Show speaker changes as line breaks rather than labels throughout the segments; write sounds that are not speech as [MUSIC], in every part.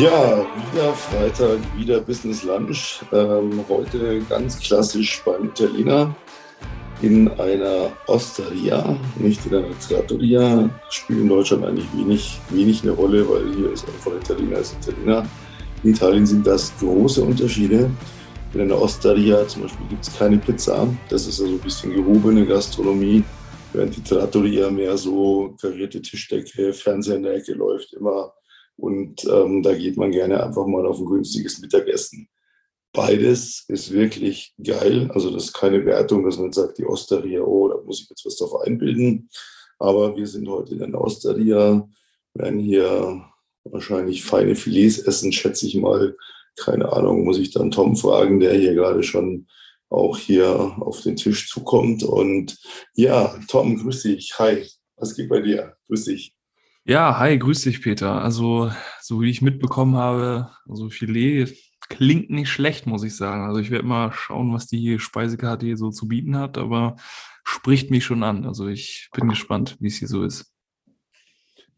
Ja, wieder Freitag, wieder Business Lunch. Ähm, heute ganz klassisch beim Italiener in einer Osteria, nicht in einer Trattoria. Spielt in Deutschland eigentlich wenig, wenig eine Rolle, weil hier ist einfach Italiener als Italiener. In Italien sind das große Unterschiede. In einer Osteria zum Beispiel gibt es keine Pizza. Das ist also ein bisschen gehobene Gastronomie, während die Trattoria mehr so karierte Tischdecke, Fernseher in der Ecke läuft immer und ähm, da geht man gerne einfach mal auf ein günstiges Mittagessen. Beides ist wirklich geil. Also das ist keine Wertung, dass man sagt, die Osteria, oh, da muss ich jetzt was drauf einbilden. Aber wir sind heute in der Osteria, werden hier wahrscheinlich feine Filets essen, schätze ich mal. Keine Ahnung, muss ich dann Tom fragen, der hier gerade schon auch hier auf den Tisch zukommt. Und ja, Tom, grüß dich. Hi, was geht bei dir? Grüß dich.
Ja, hi, grüß dich, Peter. Also, so wie ich mitbekommen habe, also Filet klingt nicht schlecht, muss ich sagen. Also ich werde mal schauen, was die Speisekarte hier so zu bieten hat, aber spricht mich schon an. Also ich bin gespannt, wie es hier so ist.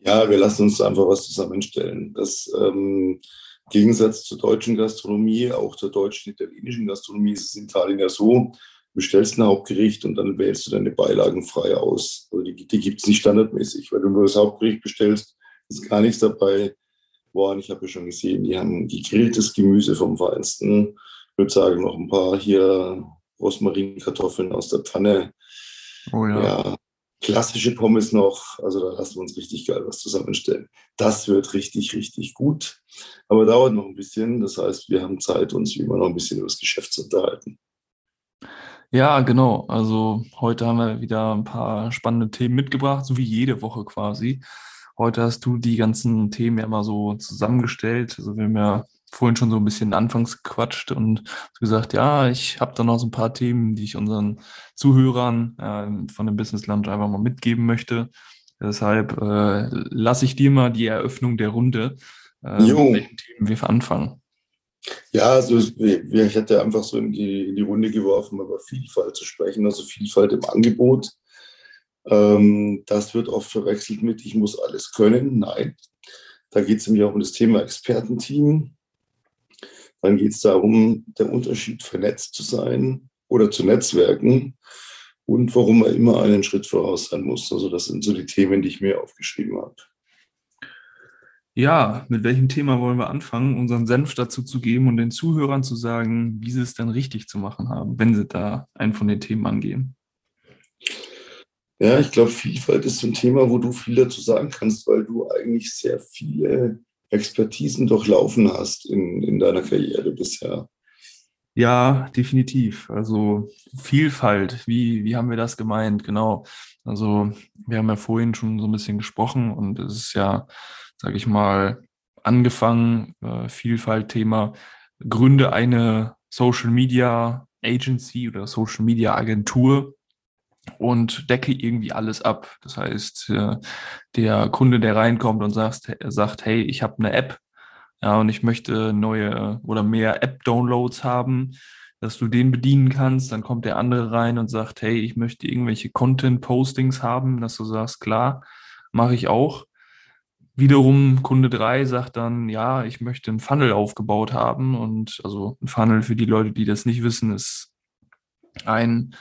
Ja, wir lassen uns einfach was zusammenstellen. Das ähm, Gegensatz zur deutschen Gastronomie, auch zur deutschen italienischen Gastronomie, ist es in Italien ja so, bestellst ein Hauptgericht und dann wählst du deine Beilagen frei aus. Also die, die gibt es nicht standardmäßig. Wenn du nur das Hauptgericht bestellst, ist gar nichts dabei. Boah, ich habe ja schon gesehen, die haben gegrilltes Gemüse vom Feinsten. Ich würde sagen, noch ein paar hier Rosmarinkartoffeln aus der Pfanne. Oh ja. ja. Klassische Pommes noch. Also da lassen wir uns richtig geil was zusammenstellen. Das wird richtig, richtig gut. Aber dauert noch ein bisschen. Das heißt, wir haben Zeit, uns wie immer noch ein bisschen über das Geschäft zu unterhalten.
Ja, genau. Also heute haben wir wieder ein paar spannende Themen mitgebracht, so wie jede Woche quasi. Heute hast du die ganzen Themen ja mal so zusammengestellt. Also wir haben ja vorhin schon so ein bisschen anfangs gequatscht und gesagt, ja, ich habe da noch so ein paar Themen, die ich unseren Zuhörern äh, von dem Business Lunch einfach mal mitgeben möchte. Deshalb äh, lasse ich dir mal die Eröffnung der Runde, äh, mit welchen Themen wir anfangen.
Ja, also ich hätte einfach so in die, in die Runde geworfen, über Vielfalt zu sprechen, also Vielfalt im Angebot. Ähm, das wird oft verwechselt mit, ich muss alles können. Nein, da geht es nämlich auch um das Thema Expertenteam. Dann geht es darum, der Unterschied vernetzt zu sein oder zu netzwerken und warum man immer einen Schritt voraus sein muss. Also das sind so die Themen, die ich mir aufgeschrieben habe.
Ja, mit welchem Thema wollen wir anfangen, unseren Senf dazu zu geben und den Zuhörern zu sagen, wie sie es dann richtig zu machen haben, wenn sie da einen von den Themen angehen?
Ja, ich glaube, Vielfalt ist so ein Thema, wo du viel dazu sagen kannst, weil du eigentlich sehr viele Expertisen durchlaufen hast in, in deiner Karriere bisher.
Ja, definitiv. Also Vielfalt, wie, wie haben wir das gemeint? Genau. Also wir haben ja vorhin schon so ein bisschen gesprochen und es ist ja sage ich mal, angefangen, äh, Vielfalt-Thema, gründe eine Social Media Agency oder Social Media Agentur und decke irgendwie alles ab. Das heißt, äh, der Kunde, der reinkommt und sagt, sagt hey, ich habe eine App ja, und ich möchte neue oder mehr App-Downloads haben, dass du den bedienen kannst. Dann kommt der andere rein und sagt, hey, ich möchte irgendwelche Content-Postings haben, dass du sagst, klar, mache ich auch. Wiederum Kunde 3 sagt dann, ja, ich möchte einen Funnel aufgebaut haben. Und also ein Funnel für die Leute, die das nicht wissen, ist ein,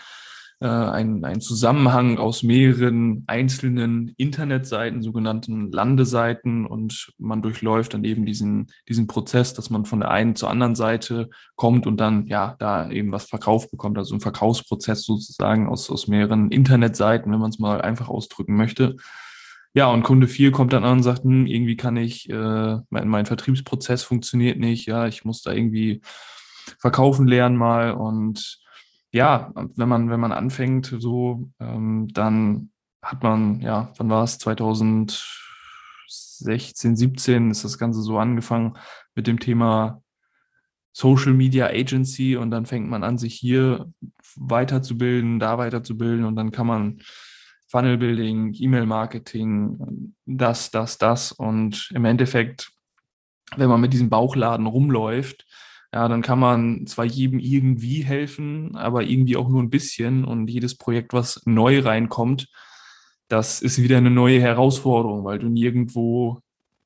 äh, ein, ein Zusammenhang aus mehreren einzelnen Internetseiten, sogenannten Landeseiten. Und man durchläuft dann eben diesen, diesen Prozess, dass man von der einen zur anderen Seite kommt und dann ja da eben was verkauft bekommt. Also ein Verkaufsprozess sozusagen aus, aus mehreren Internetseiten, wenn man es mal einfach ausdrücken möchte. Ja, und Kunde 4 kommt dann an und sagt, hm, irgendwie kann ich, äh, mein, mein Vertriebsprozess funktioniert nicht, ja, ich muss da irgendwie verkaufen lernen mal. Und ja, wenn man, wenn man anfängt, so, ähm, dann hat man, ja, wann war es? 2016, 17 ist das Ganze so angefangen mit dem Thema Social Media Agency und dann fängt man an, sich hier weiterzubilden, da weiterzubilden und dann kann man Funnel Building, E-Mail-Marketing, das, das, das. Und im Endeffekt, wenn man mit diesem Bauchladen rumläuft, ja, dann kann man zwar jedem irgendwie helfen, aber irgendwie auch nur ein bisschen. Und jedes Projekt, was neu reinkommt, das ist wieder eine neue Herausforderung, weil du nirgendwo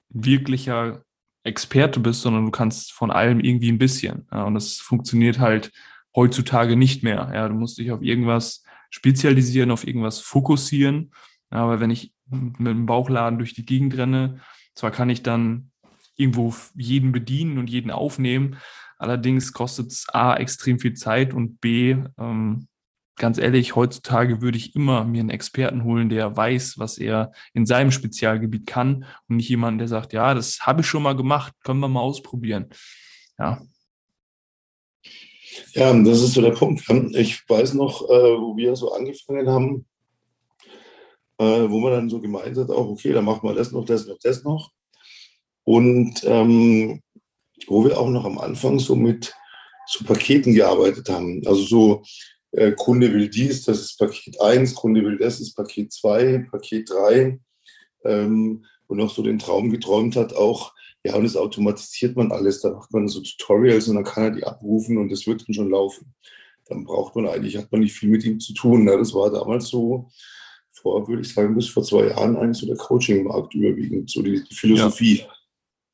wirklicher Experte bist, sondern du kannst von allem irgendwie ein bisschen. Ja, und das funktioniert halt heutzutage nicht mehr. Ja, du musst dich auf irgendwas spezialisieren, auf irgendwas fokussieren. Aber wenn ich mit dem Bauchladen durch die Gegend renne, zwar kann ich dann irgendwo jeden bedienen und jeden aufnehmen, allerdings kostet es A extrem viel Zeit und B, ähm, ganz ehrlich, heutzutage würde ich immer mir einen Experten holen, der weiß, was er in seinem Spezialgebiet kann und nicht jemanden, der sagt, ja, das habe ich schon mal gemacht, können wir mal ausprobieren. Ja.
Ja, das ist so der Punkt. Ich weiß noch, äh, wo wir so angefangen haben, äh, wo man dann so gemeint hat, auch okay, dann machen wir das noch, das noch, das noch. Und ähm, wo wir auch noch am Anfang so mit so Paketen gearbeitet haben. Also so äh, Kunde will dies, das ist Paket 1, Kunde will das, ist Paket 2, Paket 3. Ähm, und auch so den Traum geträumt hat, auch, ja, und das automatisiert man alles. Da macht man so Tutorials und dann kann er die abrufen und das wird dann schon laufen. Dann braucht man eigentlich, hat man nicht viel mit ihm zu tun. Ne? Das war damals so, vor, würde ich sagen, bis vor zwei Jahren eigentlich so der Coaching-Markt überwiegend, so die, die Philosophie.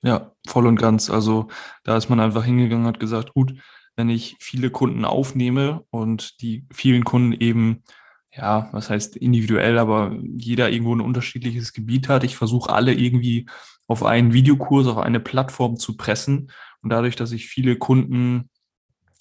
Ja. ja, voll und ganz. Also da ist man einfach hingegangen, hat gesagt, gut, wenn ich viele Kunden aufnehme und die vielen Kunden eben, ja, was heißt individuell, aber jeder irgendwo ein unterschiedliches Gebiet hat. Ich versuche alle irgendwie auf einen Videokurs, auf eine Plattform zu pressen. Und dadurch, dass ich viele Kunden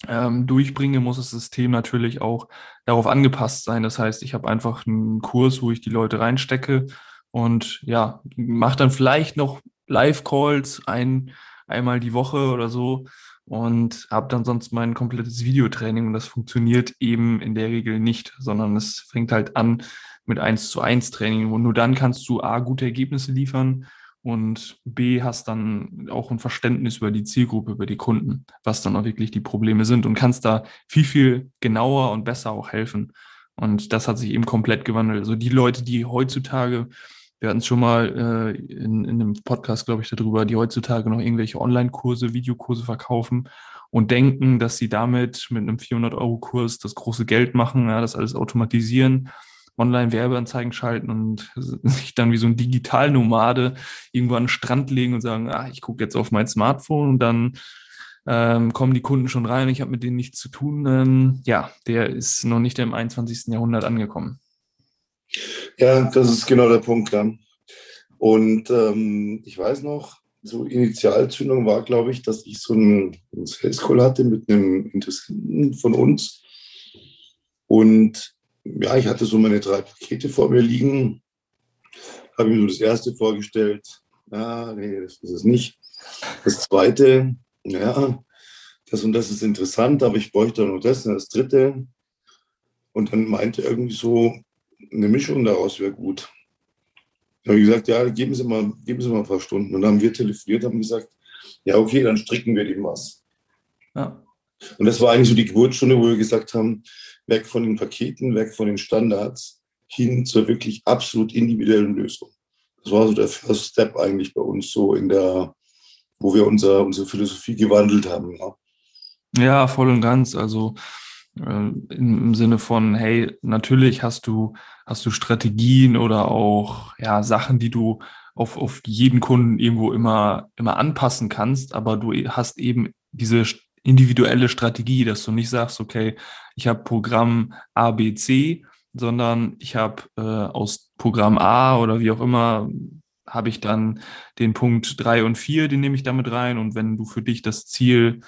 ähm, durchbringe, muss das System natürlich auch darauf angepasst sein. Das heißt, ich habe einfach einen Kurs, wo ich die Leute reinstecke und ja, mache dann vielleicht noch Live-Calls ein, einmal die Woche oder so und habe dann sonst mein komplettes Videotraining und das funktioniert eben in der Regel nicht, sondern es fängt halt an mit 1 zu 1 Training und nur dann kannst du A, gute Ergebnisse liefern und B, hast dann auch ein Verständnis über die Zielgruppe, über die Kunden, was dann auch wirklich die Probleme sind und kannst da viel, viel genauer und besser auch helfen. Und das hat sich eben komplett gewandelt. Also die Leute, die heutzutage, wir hatten es schon mal äh, in, in einem Podcast, glaube ich, darüber, die heutzutage noch irgendwelche Online-Kurse, Videokurse verkaufen und denken, dass sie damit mit einem 400-Euro-Kurs das große Geld machen, ja, das alles automatisieren Online-Werbeanzeigen schalten und [LAUGHS] sich dann wie so ein Digitalnomade irgendwo an den Strand legen und sagen, ah, ich gucke jetzt auf mein Smartphone und dann ähm, kommen die Kunden schon rein, ich habe mit denen nichts zu tun. Ähm, ja, der ist noch nicht im 21. Jahrhundert angekommen.
Ja, das ist genau der Punkt. Ja. Und ähm, ich weiß noch, so Initialzündung war, glaube ich, dass ich so einen, Sales Call hatte mit einem Interessenten von uns. Und ja, ich hatte so meine drei Pakete vor mir liegen, habe mir so das erste vorgestellt. Ah, nee, das ist es nicht. Das zweite, ja, das und das ist interessant, aber ich bräuchte auch noch das und das dritte. Und dann meinte irgendwie so, eine Mischung daraus wäre gut. Da habe ich gesagt, ja, geben Sie, mal, geben Sie mal ein paar Stunden. Und dann haben wir telefoniert, haben gesagt, ja, okay, dann stricken wir dem was. Ja. Und das war eigentlich so die Geburtsstunde, wo wir gesagt haben, weg von den Paketen, weg von den Standards, hin zur wirklich absolut individuellen Lösung. Das war so der First Step eigentlich bei uns so in der, wo wir unser, unsere Philosophie gewandelt haben. Ja,
ja voll und ganz. Also im Sinne von, hey, natürlich hast du, hast du Strategien oder auch ja, Sachen, die du auf, auf jeden Kunden irgendwo immer, immer anpassen kannst, aber du hast eben diese individuelle Strategie, dass du nicht sagst, okay, ich habe Programm A, B, C, sondern ich habe äh, aus Programm A oder wie auch immer, habe ich dann den Punkt drei und vier, den nehme ich damit rein. Und wenn du für dich das Ziel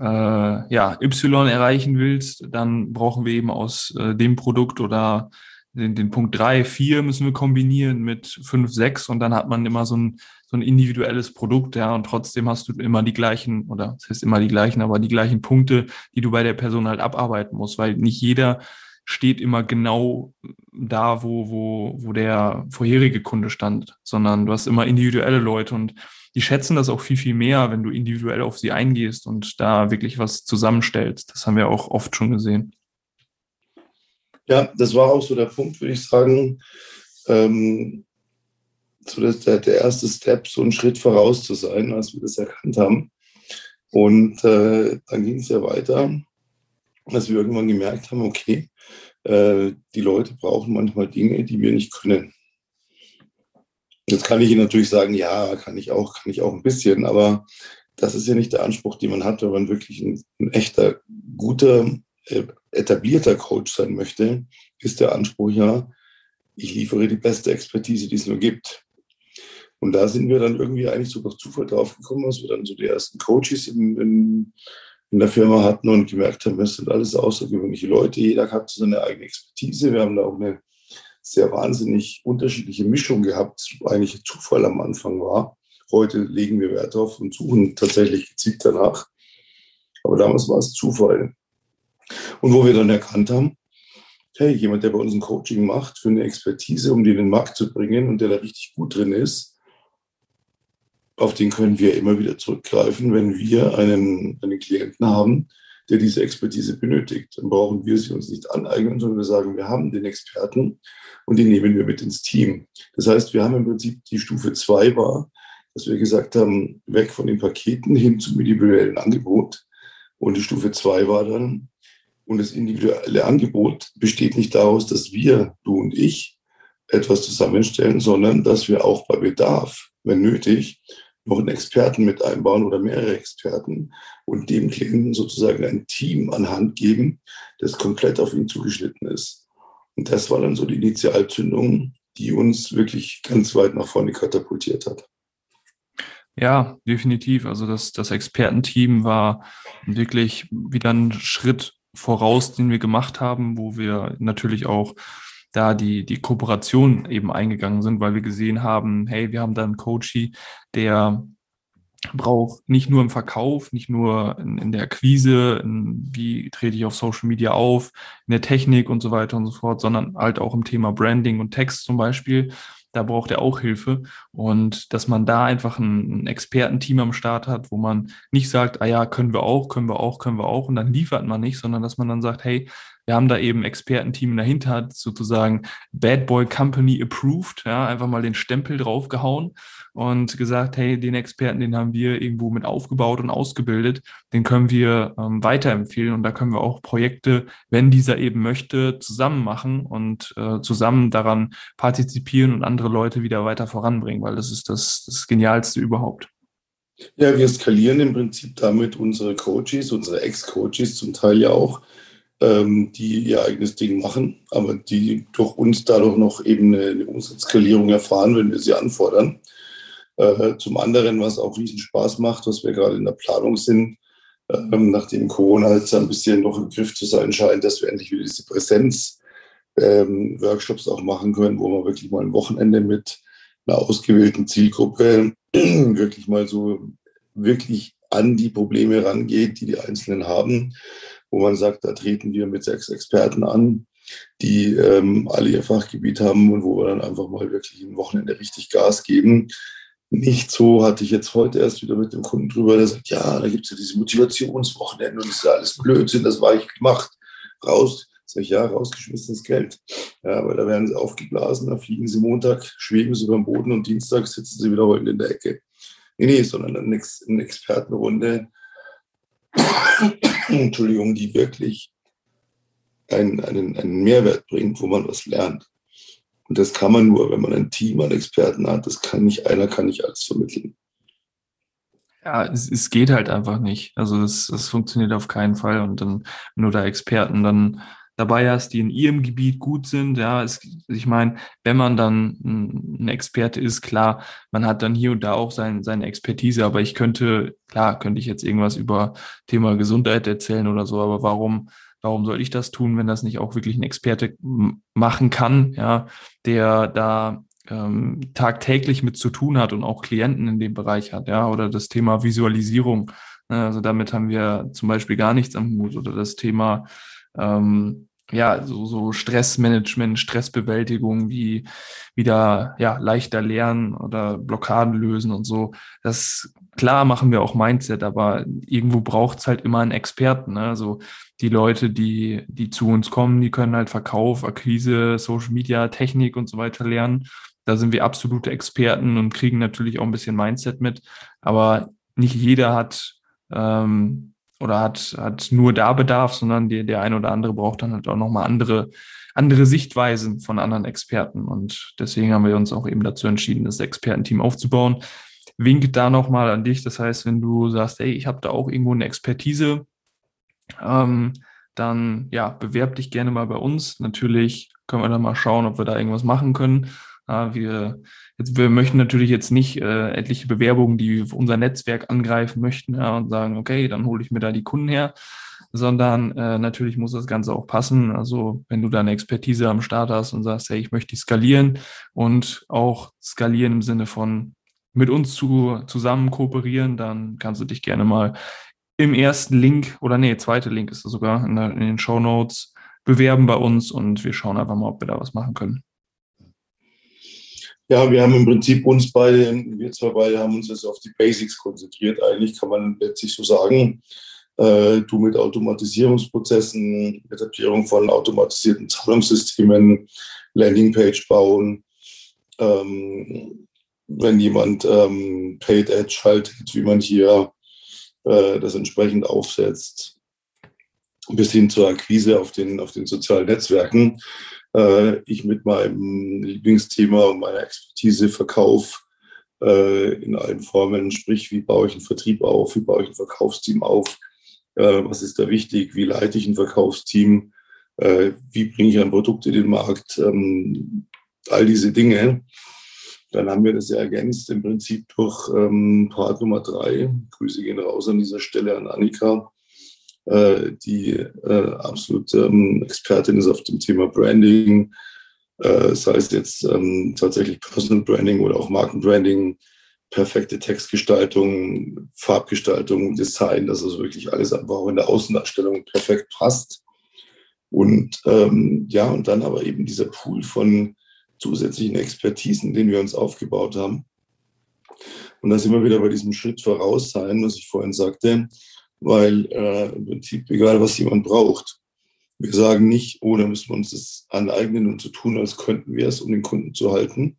äh, ja, Y erreichen willst, dann brauchen wir eben aus äh, dem Produkt oder den, den Punkt drei, vier müssen wir kombinieren mit fünf, sechs und dann hat man immer so ein so ein individuelles Produkt, ja, und trotzdem hast du immer die gleichen, oder es ist immer die gleichen, aber die gleichen Punkte, die du bei der Person halt abarbeiten musst, weil nicht jeder steht immer genau da, wo, wo, wo der vorherige Kunde stand, sondern du hast immer individuelle Leute und die schätzen das auch viel, viel mehr, wenn du individuell auf sie eingehst und da wirklich was zusammenstellst. Das haben wir auch oft schon gesehen.
Ja, das war auch so der Punkt, würde ich sagen. Ähm, so das, der, der erste Step, so einen Schritt voraus zu sein, als wir das erkannt haben. Und äh, dann ging es ja weiter, dass wir irgendwann gemerkt haben, okay, äh, die Leute brauchen manchmal Dinge, die wir nicht können. Jetzt kann ich Ihnen natürlich sagen, ja, kann ich auch, kann ich auch ein bisschen, aber das ist ja nicht der Anspruch, den man hat, wenn man wirklich ein, ein echter, guter, äh, etablierter Coach sein möchte, ist der Anspruch ja, ich liefere die beste Expertise, die es nur gibt. Und da sind wir dann irgendwie eigentlich so durch Zufall drauf gekommen, als wir dann so die ersten Coaches in, in, in der Firma hatten und gemerkt haben, das sind alles außergewöhnliche Leute, jeder hat so seine eigene Expertise. Wir haben da auch eine sehr wahnsinnig unterschiedliche Mischung gehabt, eigentlich Zufall am Anfang war. Heute legen wir Wert drauf und suchen tatsächlich gezielt danach. Aber damals war es Zufall. Und wo wir dann erkannt haben, hey, jemand, der bei uns ein Coaching macht für eine Expertise, um die in den Markt zu bringen und der da richtig gut drin ist, auf den können wir immer wieder zurückgreifen, wenn wir einen, einen Klienten haben, der diese Expertise benötigt. Dann brauchen wir sie uns nicht aneignen, sondern wir sagen, wir haben den Experten und den nehmen wir mit ins Team. Das heißt, wir haben im Prinzip die Stufe zwei war, dass wir gesagt haben, weg von den Paketen hin zum individuellen Angebot. Und die Stufe zwei war dann, und das individuelle Angebot besteht nicht daraus, dass wir, du und ich, etwas zusammenstellen, sondern dass wir auch bei Bedarf, wenn nötig, noch einen Experten mit einbauen oder mehrere Experten und dem Klienten sozusagen ein Team an Hand geben, das komplett auf ihn zugeschnitten ist. Und das war dann so die Initialzündung, die uns wirklich ganz weit nach vorne katapultiert hat.
Ja, definitiv. Also das, das Expertenteam war wirklich wieder ein Schritt voraus, den wir gemacht haben, wo wir natürlich auch da die, die Kooperation eben eingegangen sind, weil wir gesehen haben, hey, wir haben da einen Coachy, der braucht nicht nur im Verkauf, nicht nur in, in der Akquise, in, wie trete ich auf Social Media auf, in der Technik und so weiter und so fort, sondern halt auch im Thema Branding und Text zum Beispiel da braucht er auch Hilfe. Und dass man da einfach ein, ein Expertenteam am Start hat, wo man nicht sagt, ah ja, können wir auch, können wir auch, können wir auch, und dann liefert man nicht, sondern dass man dann sagt, hey, wir haben da eben Expertenteam dahinter, sozusagen Bad Boy Company approved, ja, einfach mal den Stempel draufgehauen und gesagt, hey, den Experten, den haben wir irgendwo mit aufgebaut und ausgebildet, den können wir ähm, weiterempfehlen und da können wir auch Projekte, wenn dieser eben möchte, zusammen machen und äh, zusammen daran partizipieren und andere Leute wieder weiter voranbringen, weil das ist das, das Genialste überhaupt.
Ja, wir skalieren im Prinzip damit unsere Coaches, unsere Ex-Coaches zum Teil ja auch ähm, die ihr eigenes Ding machen, aber die durch uns dadurch noch eben eine, eine Umsatzskalierung erfahren, wenn wir sie anfordern. Äh, zum anderen, was auch riesen Spaß macht, was wir gerade in der Planung sind, ähm, nachdem Corona jetzt ein bisschen noch im Griff zu sein scheint, dass wir endlich wieder diese Präsenz-Workshops ähm, auch machen können, wo man wirklich mal ein Wochenende mit einer ausgewählten Zielgruppe [CLEARS THROAT] wirklich mal so wirklich an die Probleme rangeht, die die Einzelnen haben wo man sagt, da treten wir mit sechs Experten an, die ähm, alle ihr Fachgebiet haben und wo wir dann einfach mal wirklich ein Wochenende richtig Gas geben. Nicht so hatte ich jetzt heute erst wieder mit dem Kunden drüber, der sagt, ja, da gibt es ja diese Motivationswochenende und das ist ja alles Blödsinn, das war ich gemacht. Raus, sag ich, ja, rausgeschmissenes Geld. Ja, aber da werden sie aufgeblasen, da fliegen sie Montag, schweben sie über den Boden und Dienstag sitzen sie wieder heulend in der Ecke. Nee, nee, sondern eine Expertenrunde, [COUGHS] Entschuldigung, die wirklich einen, einen, einen Mehrwert bringt, wo man was lernt. Und das kann man nur, wenn man ein Team an Experten hat. Das kann nicht, einer kann nicht alles vermitteln.
Ja, es, es geht halt einfach nicht. Also es, es funktioniert auf keinen Fall. Und dann, wenn du da Experten dann dabei hast, die in ihrem Gebiet gut sind. Ja, es, ich meine, wenn man dann ein Experte ist, klar, man hat dann hier und da auch sein, seine Expertise, aber ich könnte, klar, könnte ich jetzt irgendwas über Thema Gesundheit erzählen oder so, aber warum, warum soll ich das tun, wenn das nicht auch wirklich ein Experte machen kann, ja, der da ähm, tagtäglich mit zu tun hat und auch Klienten in dem Bereich hat, ja, oder das Thema Visualisierung. Ne, also damit haben wir zum Beispiel gar nichts am Hut oder das Thema ähm, ja, so, so Stressmanagement, Stressbewältigung, wie wieder ja, leichter lernen oder Blockaden lösen und so. Das klar machen wir auch Mindset, aber irgendwo braucht es halt immer einen Experten. Ne? Also die Leute, die, die zu uns kommen, die können halt Verkauf, Akquise, Social Media, Technik und so weiter lernen. Da sind wir absolute Experten und kriegen natürlich auch ein bisschen Mindset mit. Aber nicht jeder hat ähm, oder hat, hat nur da Bedarf, sondern die, der eine oder andere braucht dann halt auch nochmal andere, andere Sichtweisen von anderen Experten. Und deswegen haben wir uns auch eben dazu entschieden, das Expertenteam aufzubauen. Wink da nochmal an dich. Das heißt, wenn du sagst, ey, ich habe da auch irgendwo eine Expertise, ähm, dann ja, bewerb dich gerne mal bei uns. Natürlich können wir dann mal schauen, ob wir da irgendwas machen können. Ja, wir, jetzt, wir möchten natürlich jetzt nicht äh, etliche Bewerbungen, die unser Netzwerk angreifen möchten ja, und sagen, okay, dann hole ich mir da die Kunden her, sondern äh, natürlich muss das Ganze auch passen. Also wenn du da eine Expertise am Start hast und sagst, hey, ich möchte die skalieren und auch skalieren im Sinne von mit uns zu, zusammen kooperieren, dann kannst du dich gerne mal im ersten Link oder nee, zweite Link ist es sogar in, der, in den Show Notes bewerben bei uns und wir schauen einfach mal, ob wir da was machen können.
Ja, wir haben im Prinzip uns beide, wir zwei beide haben uns jetzt auf die Basics konzentriert. Eigentlich kann man letztlich so sagen, äh, du mit Automatisierungsprozessen, Etablierung von automatisierten Zahlungssystemen, Landingpage bauen, ähm, wenn jemand ähm, Paid Edge schaltet, wie man hier äh, das entsprechend aufsetzt, bis hin zur Akquise auf den, auf den sozialen Netzwerken. Äh, ich mit meinem Lieblingsthema und meiner Expertise Verkauf äh, in allen Formen, sprich, wie baue ich einen Vertrieb auf, wie baue ich ein Verkaufsteam auf, äh, was ist da wichtig, wie leite ich ein Verkaufsteam, äh, wie bringe ich ein Produkt in den Markt, ähm, all diese Dinge. Dann haben wir das ja ergänzt im Prinzip durch ähm, Part Nummer drei. Grüße gehen raus an dieser Stelle an Annika, äh, die äh, absolut ähm, Expertin ist auf dem Thema Branding, äh, sei es jetzt ähm, tatsächlich Personal Branding oder auch Markenbranding, perfekte Textgestaltung, Farbgestaltung, Design, dass also wirklich alles einfach auch in der Außendarstellung perfekt passt. Und ähm, ja, und dann aber eben dieser Pool von zusätzlichen Expertisen, den wir uns aufgebaut haben. Und da sind wir wieder bei diesem Schritt voraus sein, was ich vorhin sagte, weil äh, im Prinzip egal, was jemand braucht, wir sagen nicht, oh, da müssen wir uns das aneignen und so tun, als könnten wir es, um den Kunden zu halten.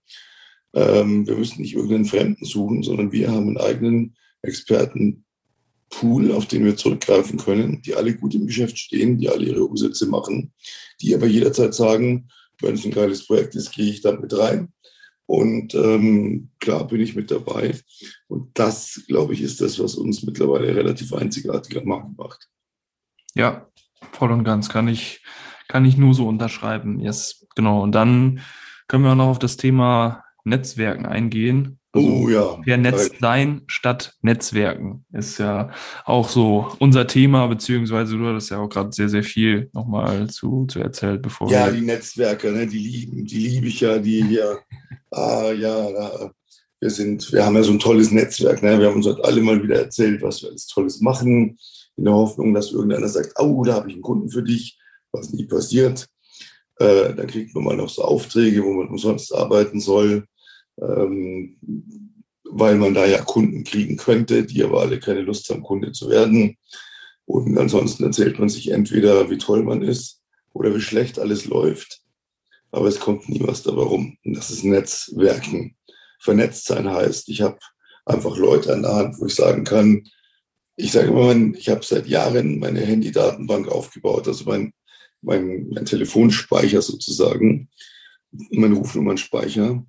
Ähm, wir müssen nicht irgendeinen Fremden suchen, sondern wir haben einen eigenen Expertenpool, auf den wir zurückgreifen können, die alle gut im Geschäft stehen, die alle ihre Umsätze machen, die aber jederzeit sagen, wenn es ein geiles Projekt ist, gehe ich da mit rein. Und ähm, klar bin ich mit dabei. Und das, glaube ich, ist das, was uns mittlerweile relativ einzigartig am Markt macht.
Ja, voll und ganz kann ich, kann ich nur so unterschreiben. Yes, genau. Und dann können wir noch auf das Thema Netzwerken eingehen. Also oh ja. Vernetzt sein statt Netzwerken ist ja auch so unser Thema, beziehungsweise du hattest ja auch gerade sehr, sehr viel nochmal zu, zu erzählt, bevor
Ja, die Netzwerke, ne, die lieben, die liebe ich ja, die hier, [LAUGHS] ah ja, da, wir sind, wir haben ja so ein tolles Netzwerk, ne? Wir haben uns heute alle mal wieder erzählt, was wir alles Tolles machen, in der Hoffnung, dass irgendeiner sagt, oh, da habe ich einen Kunden für dich, was nie passiert. Äh, dann kriegt man mal noch so Aufträge, wo man umsonst arbeiten soll weil man da ja Kunden kriegen könnte, die aber alle keine Lust haben, Kunde zu werden. Und ansonsten erzählt man sich entweder, wie toll man ist oder wie schlecht alles läuft. Aber es kommt nie was dabei rum. Und das ist Netzwerken. Vernetzt sein heißt, ich habe einfach Leute an der Hand, wo ich sagen kann, ich sage immer, ich habe seit Jahren meine Handy-Datenbank aufgebaut, also mein, mein, mein Telefonspeicher sozusagen, mein Rufnummernspeicher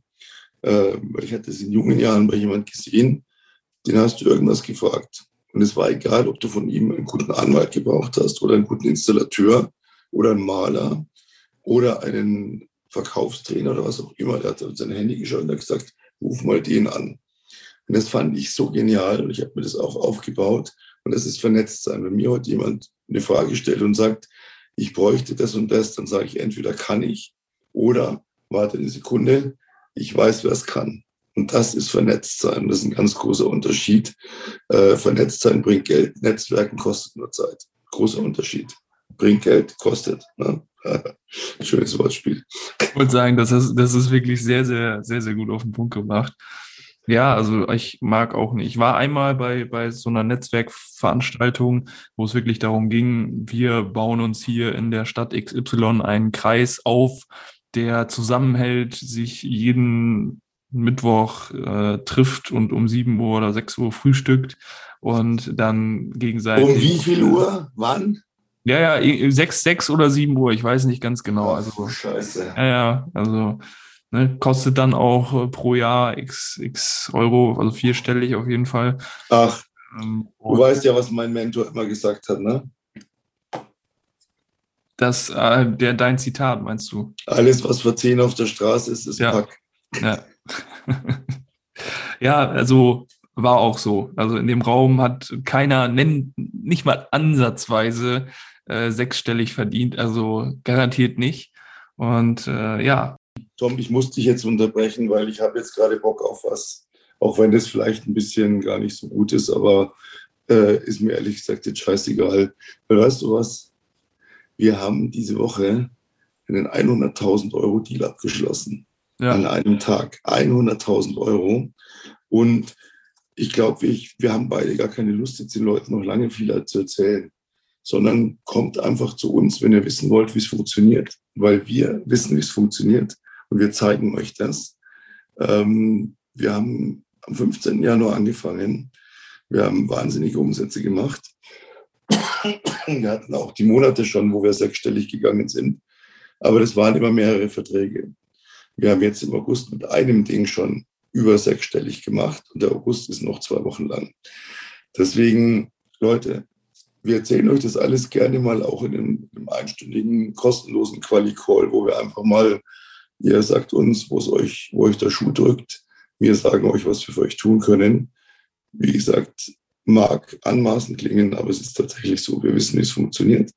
äh, ich hatte es in jungen Jahren bei jemand gesehen, den hast du irgendwas gefragt. Und es war egal, ob du von ihm einen guten Anwalt gebraucht hast oder einen guten Installateur oder einen Maler oder einen Verkaufstrainer oder was auch immer. Der hat sein Handy geschaut und hat gesagt, ruf mal den an. Und das fand ich so genial und ich habe mir das auch aufgebaut. Und das ist vernetzt sein. Wenn mir heute jemand eine Frage stellt und sagt, ich bräuchte das und das, dann sage ich entweder kann ich oder warte eine Sekunde, ich weiß, wer es kann. Und das ist vernetzt sein. Das ist ein ganz großer Unterschied. Äh, vernetzt sein bringt Geld, Netzwerken kostet nur Zeit. Großer Unterschied. Bringt Geld, kostet. Ne? [LAUGHS] Schönes Wortspiel.
Ich wollte sagen, das ist, das ist wirklich sehr, sehr, sehr, sehr gut auf den Punkt gemacht. Ja, also ich mag auch nicht. Ich war einmal bei, bei so einer Netzwerkveranstaltung, wo es wirklich darum ging, wir bauen uns hier in der Stadt XY einen Kreis auf, der zusammenhält, sich jeden Mittwoch äh, trifft und um 7 Uhr oder 6 Uhr frühstückt und dann gegenseitig.
Um wie viel Uhr? Wann?
Ja, ja, 6, 6 oder 7 Uhr, ich weiß nicht ganz genau. Also,
Scheiße.
ja, ja, also ne, kostet dann auch äh, pro Jahr x, x Euro, also vierstellig auf jeden Fall.
Ach,
Ähm,
du weißt ja, was mein Mentor immer gesagt hat, ne?
Das, äh, der, dein Zitat, meinst du?
Alles, was für 10 auf der Straße ist, ist
Ja.
Pack.
Ja. [LAUGHS] ja, also war auch so. Also in dem Raum hat keiner, nenn, nicht mal ansatzweise äh, sechsstellig verdient, also garantiert nicht. Und äh, ja,
Tom, ich muss dich jetzt unterbrechen, weil ich habe jetzt gerade Bock auf was. Auch wenn das vielleicht ein bisschen gar nicht so gut ist, aber äh, ist mir ehrlich gesagt jetzt scheißegal. Weil weißt du was? Wir haben diese Woche einen 100.000 Euro Deal abgeschlossen. An
ja,
einem Tag. 100.000 Euro. Und ich glaube, wir, wir haben beide gar keine Lust, jetzt den Leuten noch lange viel zu erzählen, sondern kommt einfach zu uns, wenn ihr wissen wollt, wie es funktioniert. Weil wir wissen, wie es funktioniert und wir zeigen euch das. Ähm, wir haben am 15. Januar angefangen. Wir haben wahnsinnige Umsätze gemacht. Wir hatten auch die Monate schon, wo wir sechsstellig gegangen sind. Aber das waren immer mehrere Verträge. Wir haben jetzt im August mit einem Ding schon über sechsstellig gemacht und der August ist noch zwei Wochen lang. Deswegen, Leute, wir erzählen euch das alles gerne mal auch in einem, einem einstündigen kostenlosen Quali-Call, wo wir einfach mal, ihr sagt uns, wo es euch, wo euch der Schuh drückt. Wir sagen euch, was wir für euch tun können. Wie gesagt, mag anmaßend klingen, aber es ist tatsächlich so. Wir wissen, wie es funktioniert.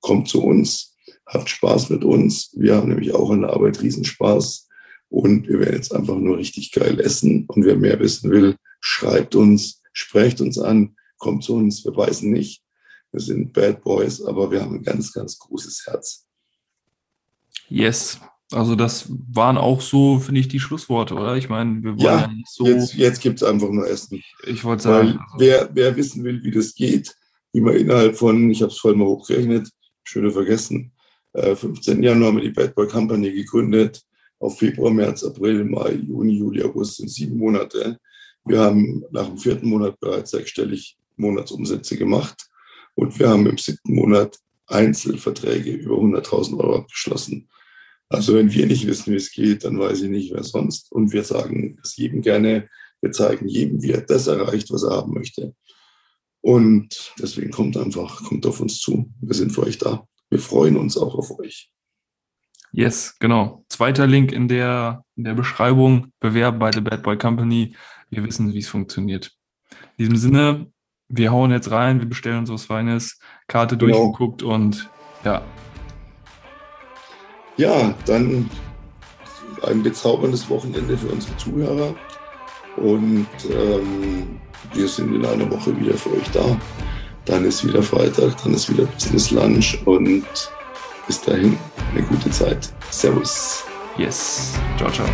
Kommt zu uns, habt Spaß mit uns. Wir haben nämlich auch an der Arbeit Riesenspaß. Und wir werden jetzt einfach nur richtig geil essen. Und wer mehr wissen will, schreibt uns, sprecht uns an, kommt zu uns. Wir beißen nicht. Wir sind Bad Boys, aber wir haben ein ganz, ganz großes Herz.
yes. Also das waren auch so, finde ich, die Schlussworte, oder? Ich meine, wir wollen
Ja,
ja, nicht so,
Jetzt, jetzt gibt es einfach nur Essen.
ich wollte sagen, also,
wer, wer wissen will, wie das geht, wie man innerhalb von, ich habe es vorhin mal hochgerechnet, schöne vergessen, äh, 15. Januar haben wir die Bad Boy Company gegründet. Auf Februar, März, April, Mai, Juni, Juli, August sind sieben Monate. Wir haben nach dem vierten Monat bereits sechsstellig Monatsumsätze gemacht und wir haben im siebten Monat Einzelverträge über 100.000 Euro abgeschlossen. Also wenn wir nicht wissen, wie es geht, dann weiß ich nicht, wer sonst. Und wir sagen es jedem gerne, wir zeigen jedem, wie er das erreicht, was er haben möchte. Und deswegen kommt einfach, kommt auf uns zu. Wir sind für euch da. Wir freuen uns auch auf euch.
yes, genau. Zweiter Link in der, in der Beschreibung, bewerben bei The Bad Boy Company. Wir wissen, wie es funktioniert. In diesem Sinne, wir hauen jetzt rein, wir bestellen uns was Feines, Karte
Genau.
durchgeguckt und ja,
Ja, dann ein bezauberndes Wochenende für unsere Zuhörer. Und ähm, wir sind in einer Woche wieder für euch da. Dann ist wieder Freitag, dann ist wieder Business Lunch und bis dahin eine gute Zeit. Servus.
yes. Ciao, ciao.